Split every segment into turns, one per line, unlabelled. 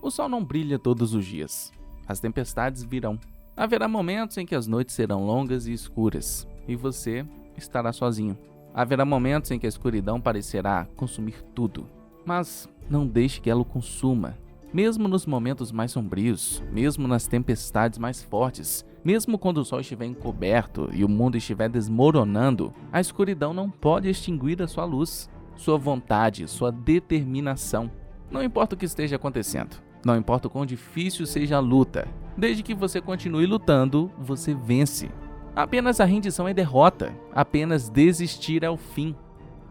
O sol não brilha todos os dias. As tempestades virão. Haverá momentos em que as noites serão longas e escuras, e você estará sozinho. Haverá momentos em que a escuridão parecerá consumir tudo, mas não deixe que ela o consuma. Mesmo nos momentos mais sombrios, mesmo nas tempestades mais fortes, mesmo quando o sol estiver encoberto e o mundo estiver desmoronando, a escuridão não pode extinguir a sua luz, sua vontade, sua determinação. Não importa o que esteja acontecendo, não importa o quão difícil seja a luta, desde que você continue lutando, você vence. Apenas a rendição é derrota, apenas desistir é o fim.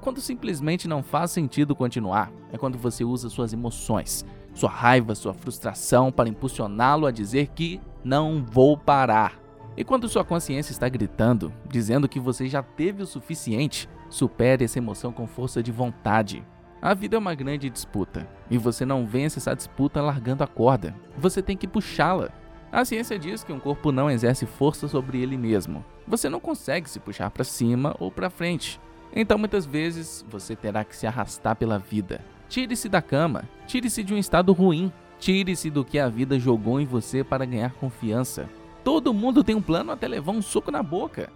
Quando simplesmente não faz sentido continuar, é quando você usa suas emoções, sua raiva, sua frustração para impulsioná-lo a dizer que não vou parar. E quando sua consciência está gritando, dizendo que você já teve o suficiente, supere essa emoção com força de vontade. A vida é uma grande disputa, e você não vence essa disputa largando a corda. Você tem que puxá-la. A ciência diz que um corpo não exerce força sobre ele mesmo. Você não consegue se puxar para cima ou para frente. Então muitas vezes você terá que se arrastar pela vida. Tire-se da cama, tire-se de um estado ruim, tire-se do que a vida jogou em você para ganhar confiança. Todo mundo tem um plano até levar um soco na boca.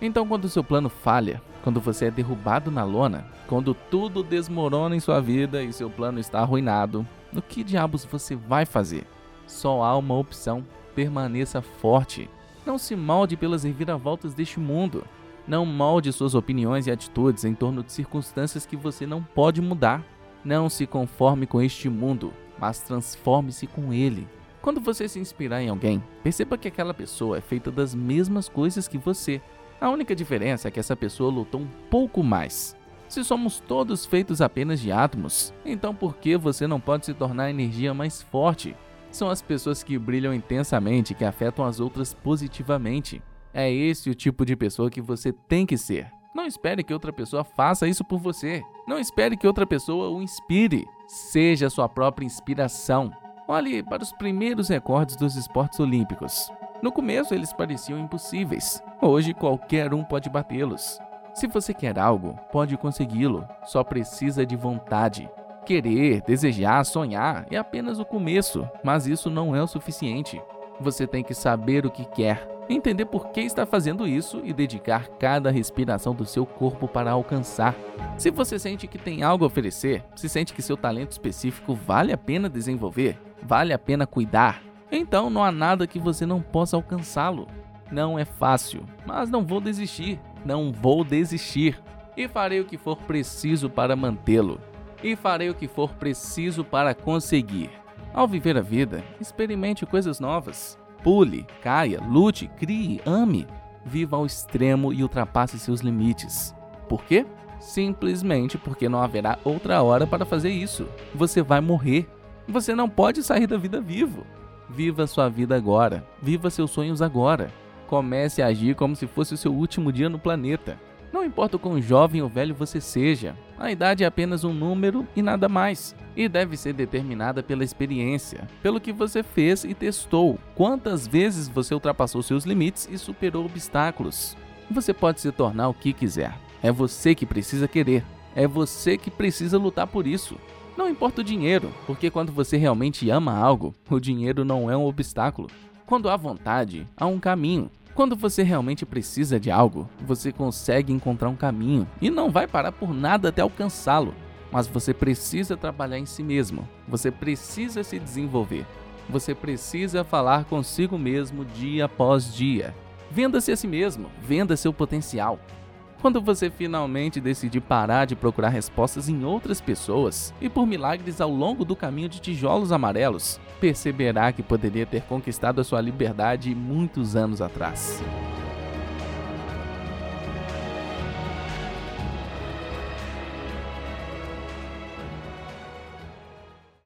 Então, quando o seu plano falha, quando você é derrubado na lona, quando tudo desmorona em sua vida e seu plano está arruinado, o que diabos você vai fazer? Só há uma opção: permaneça forte. Não se molde pelas reviravoltas deste mundo. Não molde suas opiniões e atitudes em torno de circunstâncias que você não pode mudar. Não se conforme com este mundo, mas transforme-se com ele. Quando você se inspirar em alguém, perceba que aquela pessoa é feita das mesmas coisas que você, a única diferença é que essa pessoa lutou um pouco mais. Se somos todos feitos apenas de átomos, então por que você não pode se tornar a energia mais forte? São as pessoas que brilham intensamente que afetam as outras positivamente. É esse o tipo de pessoa que você tem que ser. Não espere que outra pessoa faça isso por você. Não espere que outra pessoa o inspire. Seja sua própria inspiração. Olhe para os primeiros recordes dos esportes olímpicos. No começo eles pareciam impossíveis. Hoje qualquer um pode batê-los. Se você quer algo, pode consegui-lo. Só precisa de vontade. Querer, desejar, sonhar é apenas o começo, mas isso não é o suficiente. Você tem que saber o que quer, entender por que está fazendo isso e dedicar cada respiração do seu corpo para alcançar. Se você sente que tem algo a oferecer, se sente que seu talento específico vale a pena desenvolver, vale a pena cuidar, então não há nada que você não possa alcançá-lo. Não é fácil, mas não vou desistir. Não vou desistir. E farei o que for preciso para mantê-lo. E farei o que for preciso para conseguir. Ao viver a vida, experimente coisas novas. Pule, caia, lute, crie, ame. Viva ao extremo e ultrapasse seus limites. Por quê? Simplesmente porque não haverá outra hora para fazer isso. Você vai morrer. Você não pode sair da vida vivo. Viva sua vida agora. Viva seus sonhos agora. Comece a agir como se fosse o seu último dia no planeta. Não importa o quão jovem ou velho você seja, a idade é apenas um número e nada mais, e deve ser determinada pela experiência, pelo que você fez e testou, quantas vezes você ultrapassou seus limites e superou obstáculos. Você pode se tornar o que quiser, é você que precisa querer, é você que precisa lutar por isso. Não importa o dinheiro, porque quando você realmente ama algo, o dinheiro não é um obstáculo. Quando há vontade, há um caminho. Quando você realmente precisa de algo, você consegue encontrar um caminho e não vai parar por nada até alcançá-lo. Mas você precisa trabalhar em si mesmo, você precisa se desenvolver, você precisa falar consigo mesmo dia após dia. Venda-se a si mesmo, venda seu potencial. Quando você finalmente decidir parar de procurar respostas em outras pessoas e por milagres ao longo do caminho de tijolos amarelos, perceberá que poderia ter conquistado a sua liberdade muitos anos atrás.